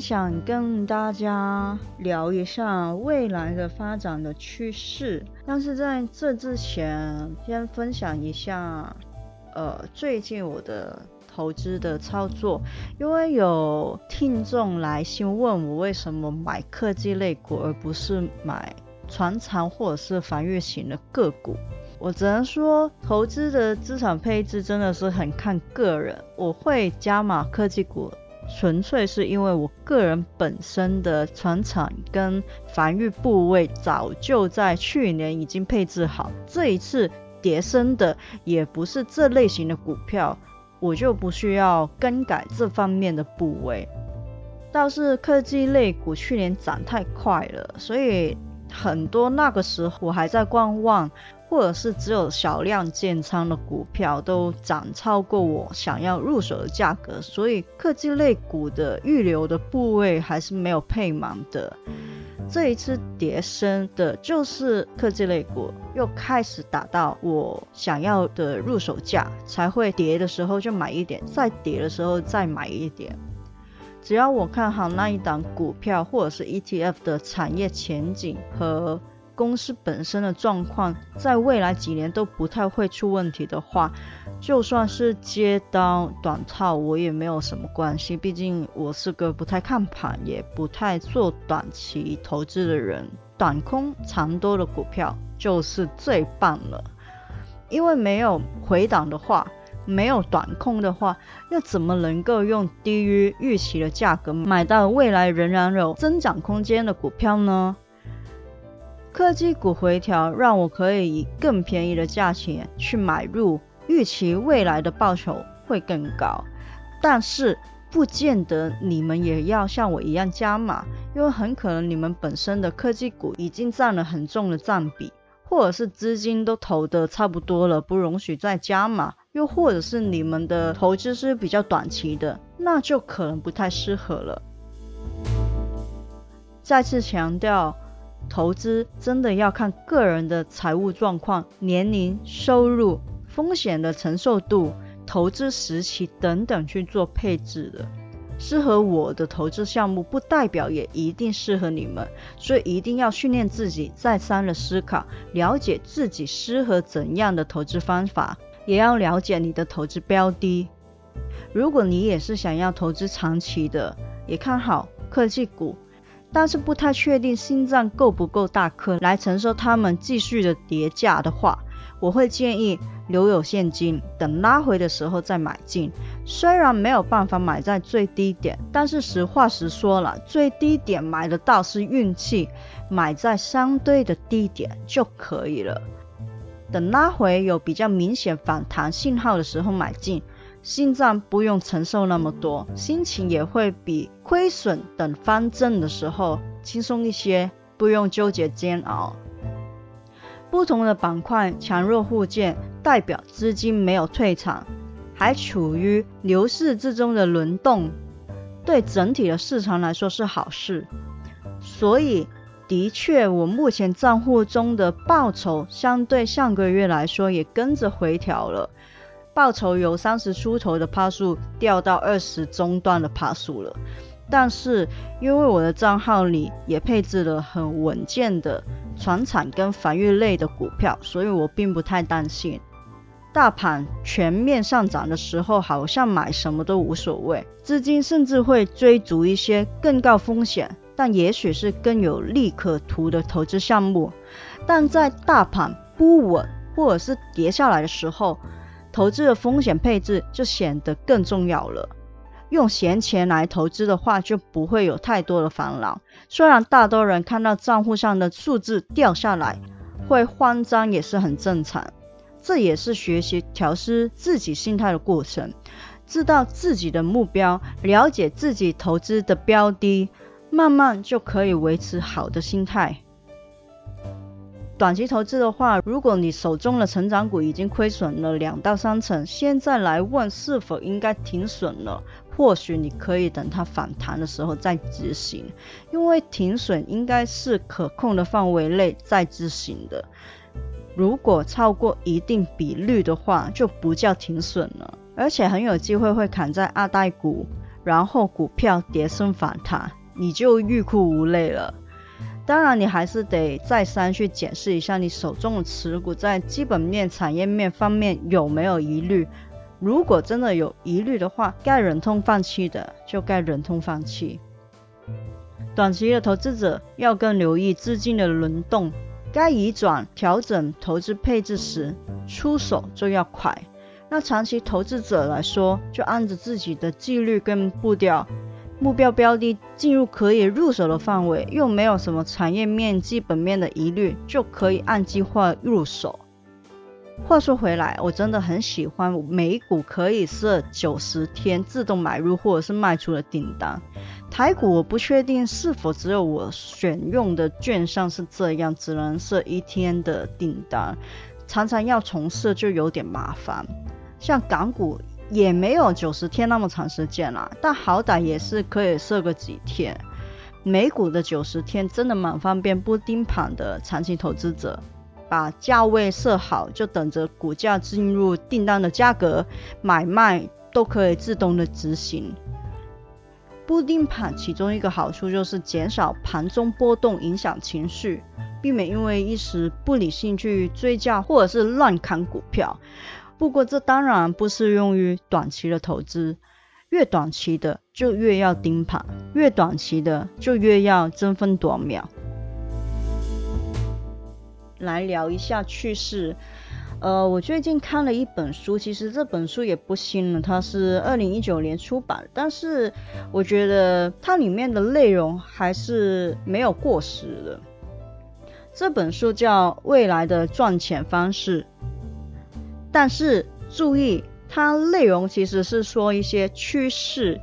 想跟大家聊一下未来的发展的趋势，但是在这之前，先分享一下，呃，最近我的投资的操作，因为有听众来信问我为什么买科技类股而不是买。船长或者是防御型的个股，我只能说，投资的资产配置真的是很看个人。我会加码科技股，纯粹是因为我个人本身的船厂跟防御部位早就在去年已经配置好，这一次跌升的也不是这类型的股票，我就不需要更改这方面的部位。倒是科技类股去年涨太快了，所以。很多那个时候我还在观望，或者是只有少量建仓的股票都涨超过我想要入手的价格，所以科技类股的预留的部位还是没有配满的。这一次跌升的就是科技类股，又开始打到我想要的入手价，才会跌的时候就买一点，再跌的时候再买一点。只要我看好那一档股票，或者是 ETF 的产业前景和公司本身的状况，在未来几年都不太会出问题的话，就算是接刀短套，我也没有什么关系。毕竟我是个不太看盘，也不太做短期投资的人，短空长多的股票就是最棒了。因为没有回档的话。没有短空的话，又怎么能够用低于预期的价格买到未来仍然有增长空间的股票呢？科技股回调让我可以以更便宜的价钱去买入，预期未来的报酬会更高。但是不见得你们也要像我一样加码，因为很可能你们本身的科技股已经占了很重的占比，或者是资金都投的差不多了，不容许再加码。又或者是你们的投资是比较短期的，那就可能不太适合了。再次强调，投资真的要看个人的财务状况、年龄、收入、风险的承受度、投资时期等等去做配置的。适合我的投资项目，不代表也一定适合你们，所以一定要训练自己再三的思考，了解自己适合怎样的投资方法。也要了解你的投资标的。如果你也是想要投资长期的，也看好科技股，但是不太确定心脏够不够大颗来承受他们继续的跌价的话，我会建议留有现金，等拉回的时候再买进。虽然没有办法买在最低点，但是实话实说了，最低点买得到是运气，买在相对的低点就可以了。等拉回有比较明显反弹信号的时候买进，心脏不用承受那么多，心情也会比亏损等方正的时候轻松一些，不用纠结煎熬。不同的板块强弱互见，代表资金没有退场，还处于牛市之中的轮动，对整体的市场来说是好事。所以。的确，我目前账户中的报酬相对上个月来说也跟着回调了，报酬由三十出头的帕数掉到二十中段的帕数了。但是因为我的账号里也配置了很稳健的船产跟防御类的股票，所以我并不太担心。大盘全面上涨的时候，好像买什么都无所谓，资金甚至会追逐一些更高风险。但也许是更有利可图的投资项目，但在大盘不稳或者是跌下来的时候，投资的风险配置就显得更重要了。用闲钱来投资的话，就不会有太多的烦恼。虽然大多人看到账户上的数字掉下来会慌张，也是很正常，这也是学习调试自己心态的过程。知道自己的目标，了解自己投资的标的，慢慢就可以维持好的心态。短期投资的话，如果你手中的成长股已经亏损了两到三成，现在来问是否应该停损了，或许你可以等它反弹的时候再执行，因为停损应该是可控的范围内再执行的。如果超过一定比率的话，就不叫停损了。而且很有机会会砍在二代股，然后股票跌升反弹，你就欲哭无泪了。当然，你还是得再三去检视一下你手中的持股在基本面、产业面方面有没有疑虑。如果真的有疑虑的话，该忍痛放弃的就该忍痛放弃。短期的投资者要更留意资金的轮动，该移转调整投资配置时，出手就要快。那长期投资者来说，就按着自己的纪律跟步调，目标标的进入可以入手的范围，又没有什么产业面、基本面的疑虑，就可以按计划入手。话说回来，我真的很喜欢美股可以设九十天自动买入或者是卖出的订单，台股我不确定是否只有我选用的券商是这样，只能设一天的订单，常常要重设就有点麻烦。像港股也没有九十天那么长时间啦，但好歹也是可以设个几天。美股的九十天真的蛮方便，不盯盘的长期投资者，把价位设好，就等着股价进入订单的价格，买卖都可以自动的执行。不盯盘其中一个好处就是减少盘中波动影响情绪，避免因为一时不理性去追价或者是乱砍股票。不过这当然不适用于短期的投资，越短期的就越要盯盘，越短期的就越要争分夺秒。来聊一下趣事，呃，我最近看了一本书，其实这本书也不新了，它是二零一九年出版，但是我觉得它里面的内容还是没有过时的。这本书叫《未来的赚钱方式》。但是注意，它内容其实是说一些趋势，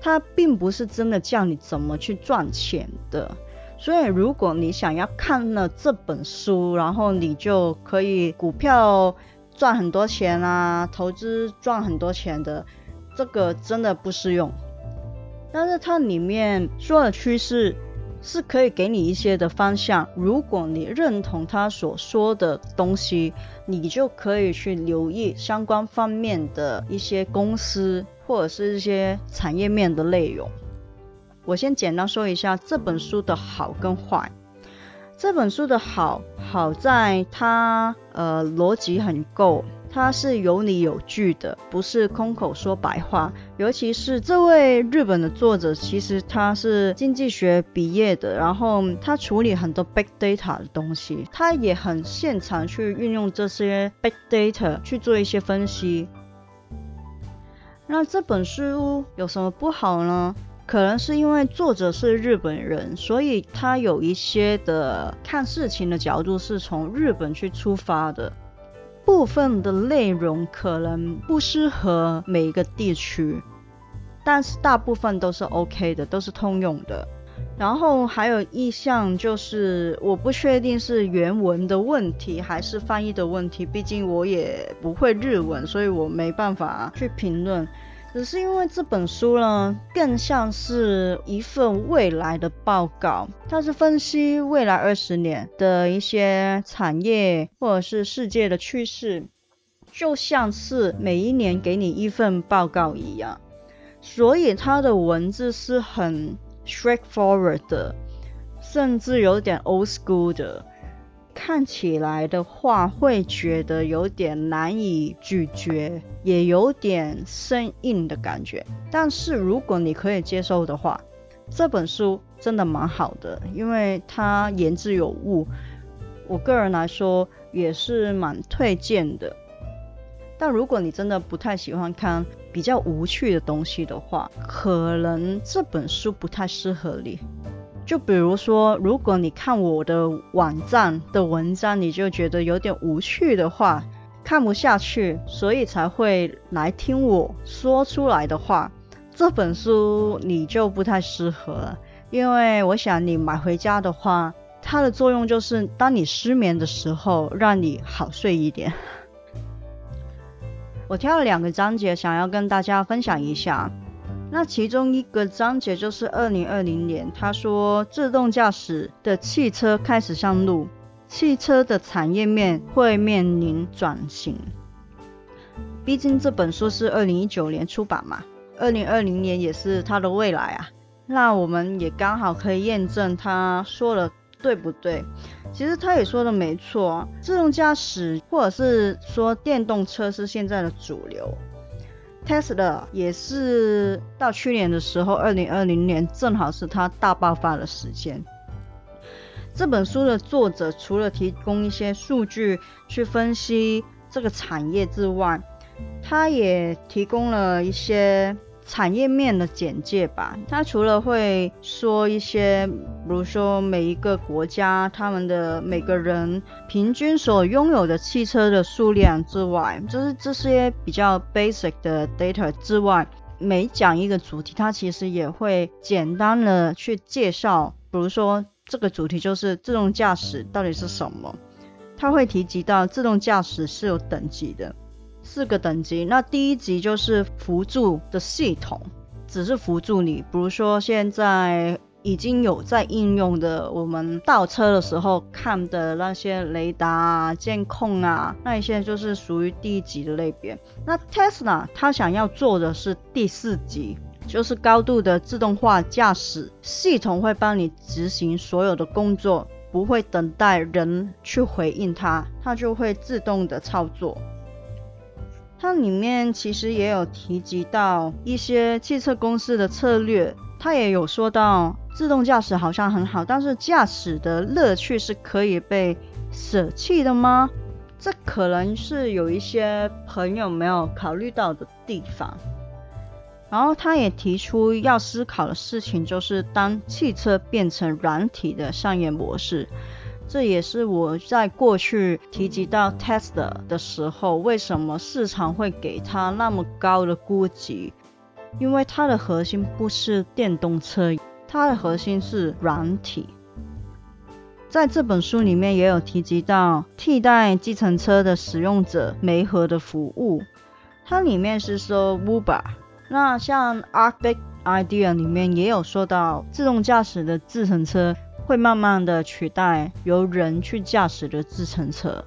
它并不是真的教你怎么去赚钱的。所以，如果你想要看了这本书，然后你就可以股票赚很多钱啊，投资赚很多钱的，这个真的不适用。但是它里面说的趋势。是可以给你一些的方向，如果你认同他所说的东西，你就可以去留意相关方面的一些公司或者是一些产业面的内容。我先简单说一下这本书的好跟坏。这本书的好，好在它呃逻辑很够。它是有理有据的，不是空口说白话。尤其是这位日本的作者，其实他是经济学毕业的，然后他处理很多 big data 的东西，他也很擅长去运用这些 big data 去做一些分析。那这本书有什么不好呢？可能是因为作者是日本人，所以他有一些的看事情的角度是从日本去出发的。部分的内容可能不适合每一个地区，但是大部分都是 OK 的，都是通用的。然后还有一项就是，我不确定是原文的问题还是翻译的问题，毕竟我也不会日文，所以我没办法去评论。只是因为这本书呢，更像是一份未来的报告，它是分析未来二十年的一些产业或者是世界的趋势，就像是每一年给你一份报告一样，所以它的文字是很 straightforward 的，甚至有点 old school 的。看起来的话，会觉得有点难以咀嚼，也有点生硬的感觉。但是如果你可以接受的话，这本书真的蛮好的，因为它言之有物。我个人来说也是蛮推荐的。但如果你真的不太喜欢看比较无趣的东西的话，可能这本书不太适合你。就比如说，如果你看我的网站的文章，你就觉得有点无趣的话，看不下去，所以才会来听我说出来的话，这本书你就不太适合了。因为我想你买回家的话，它的作用就是当你失眠的时候，让你好睡一点。我挑了两个章节，想要跟大家分享一下。那其中一个章节就是二零二零年，他说自动驾驶的汽车开始上路，汽车的产业面会面临转型。毕竟这本书是二零一九年出版嘛，二零二零年也是它的未来啊。那我们也刚好可以验证他说的对不对。其实他也说的没错，自动驾驶或者是说电动车是现在的主流。Tesla 也是到去年的时候，二零二零年正好是它大爆发的时间。这本书的作者除了提供一些数据去分析这个产业之外，他也提供了一些。产业面的简介吧，它除了会说一些，比如说每一个国家他们的每个人平均所拥有的汽车的数量之外，就是这些比较 basic 的 data 之外，每讲一个主题，它其实也会简单的去介绍，比如说这个主题就是自动驾驶到底是什么，它会提及到自动驾驶是有等级的。四个等级，那第一级就是辅助的系统，只是辅助你。比如说现在已经有在应用的，我们倒车的时候看的那些雷达啊、监控啊，那一些就是属于第一级的类别。那 Tesla 它想要做的是第四级，就是高度的自动化驾驶系统会帮你执行所有的工作，不会等待人去回应它，它就会自动的操作。它里面其实也有提及到一些汽车公司的策略，它也有说到自动驾驶好像很好，但是驾驶的乐趣是可以被舍弃的吗？这可能是有一些朋友没有考虑到的地方。然后他也提出要思考的事情，就是当汽车变成软体的商业模式。这也是我在过去提及到 Tesla 的时候，为什么市场会给它那么高的估值？因为它的核心不是电动车，它的核心是软体。在这本书里面也有提及到替代计程车的使用者媒合的服务，它里面是说 Uber。那像 Arctic Idea 里面也有说到自动驾驶的自程车。会慢慢的取代由人去驾驶的自乘车，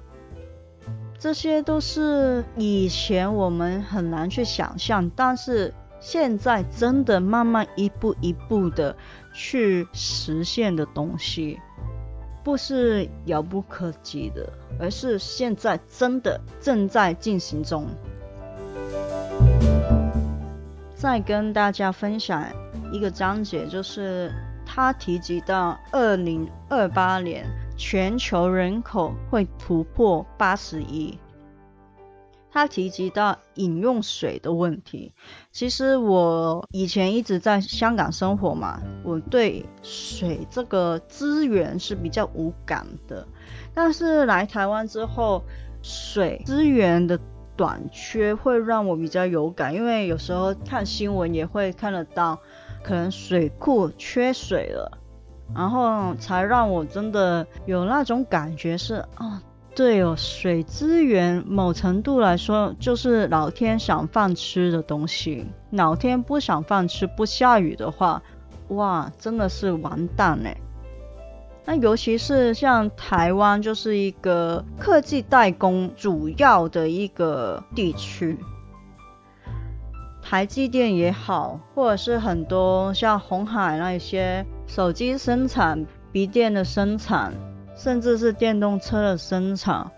这些都是以前我们很难去想象，但是现在真的慢慢一步一步的去实现的东西，不是遥不可及的，而是现在真的正在进行中。再跟大家分享一个章节，就是。他提及到，二零二八年全球人口会突破八十亿。他提及到饮用水的问题。其实我以前一直在香港生活嘛，我对水这个资源是比较无感的。但是来台湾之后，水资源的短缺会让我比较有感，因为有时候看新闻也会看得到。可能水库缺水了，然后才让我真的有那种感觉是，哦，对哦，水资源某程度来说就是老天赏饭吃的东西。老天不赏饭吃，不下雨的话，哇，真的是完蛋哎。那尤其是像台湾，就是一个科技代工主要的一个地区。台积电也好，或者是很多像红海那一些手机生产、笔电的生产，甚至是电动车的生产、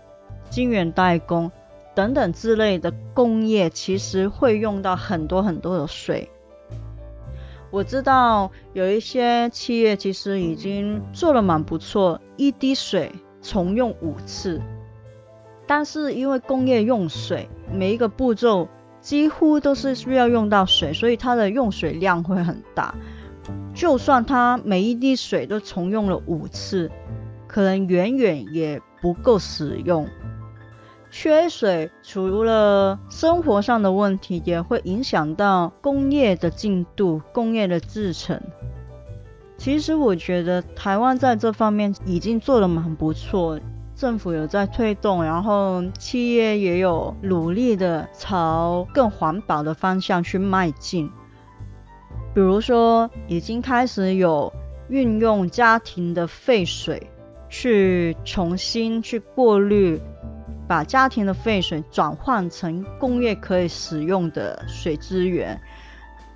晶圆代工等等之类的工业，其实会用到很多很多的水。我知道有一些企业其实已经做的蛮不错，一滴水重用五次，但是因为工业用水，每一个步骤。几乎都是需要用到水，所以它的用水量会很大。就算它每一滴水都重用了五次，可能远远也不够使用。缺水除了生活上的问题，也会影响到工业的进度、工业的制成。其实我觉得台湾在这方面已经做得蛮不错，政府有在推动，然后企业也有努力的朝更环保的方向去迈进。比如说，已经开始有运用家庭的废水去重新去过滤。把家庭的废水转换成工业可以使用的水资源，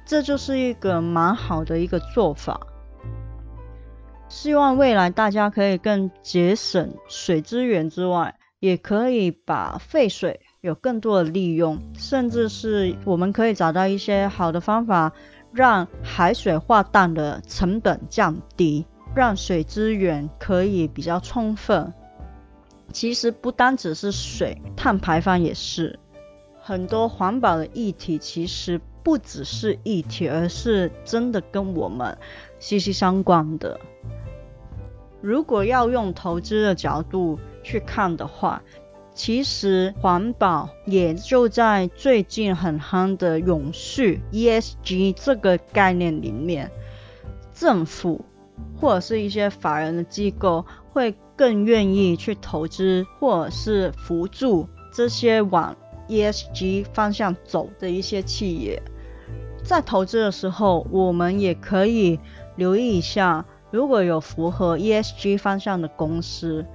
这就是一个蛮好的一个做法。希望未来大家可以更节省水资源之外，也可以把废水有更多的利用，甚至是我们可以找到一些好的方法，让海水化淡的成本降低，让水资源可以比较充分。其实不单只是水，碳排放也是很多环保的议题。其实不只是议题，而是真的跟我们息息相关的。如果要用投资的角度去看的话，其实环保也就在最近很夯的永续 ESG 这个概念里面，政府或者是一些法人的机构会。更愿意去投资或者是辅助这些往 ESG 方向走的一些企业，在投资的时候，我们也可以留意一下，如果有符合 ESG 方向的公司，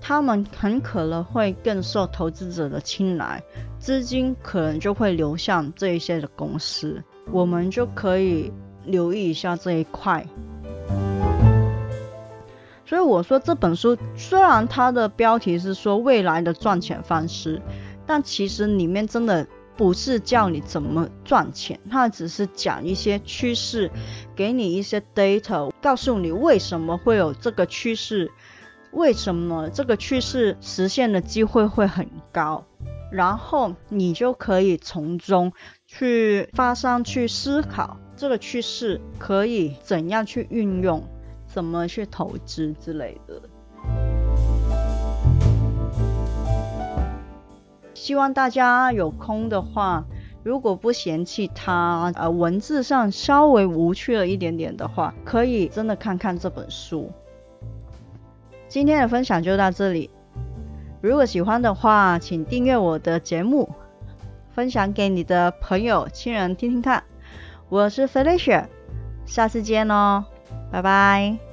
他们很可能会更受投资者的青睐，资金可能就会流向这一些的公司，我们就可以留意一下这一块。所以我说这本书虽然它的标题是说未来的赚钱方式，但其实里面真的不是教你怎么赚钱，它只是讲一些趋势，给你一些 data，告诉你为什么会有这个趋势，为什么这个趋势实现的机会会很高，然后你就可以从中去发散去思考这个趋势可以怎样去运用。怎么去投资之类的？希望大家有空的话，如果不嫌弃它呃文字上稍微无趣了一点点的话，可以真的看看这本书。今天的分享就到这里，如果喜欢的话，请订阅我的节目，分享给你的朋友亲人听听看。我是 Felicia，下次见哦，拜拜。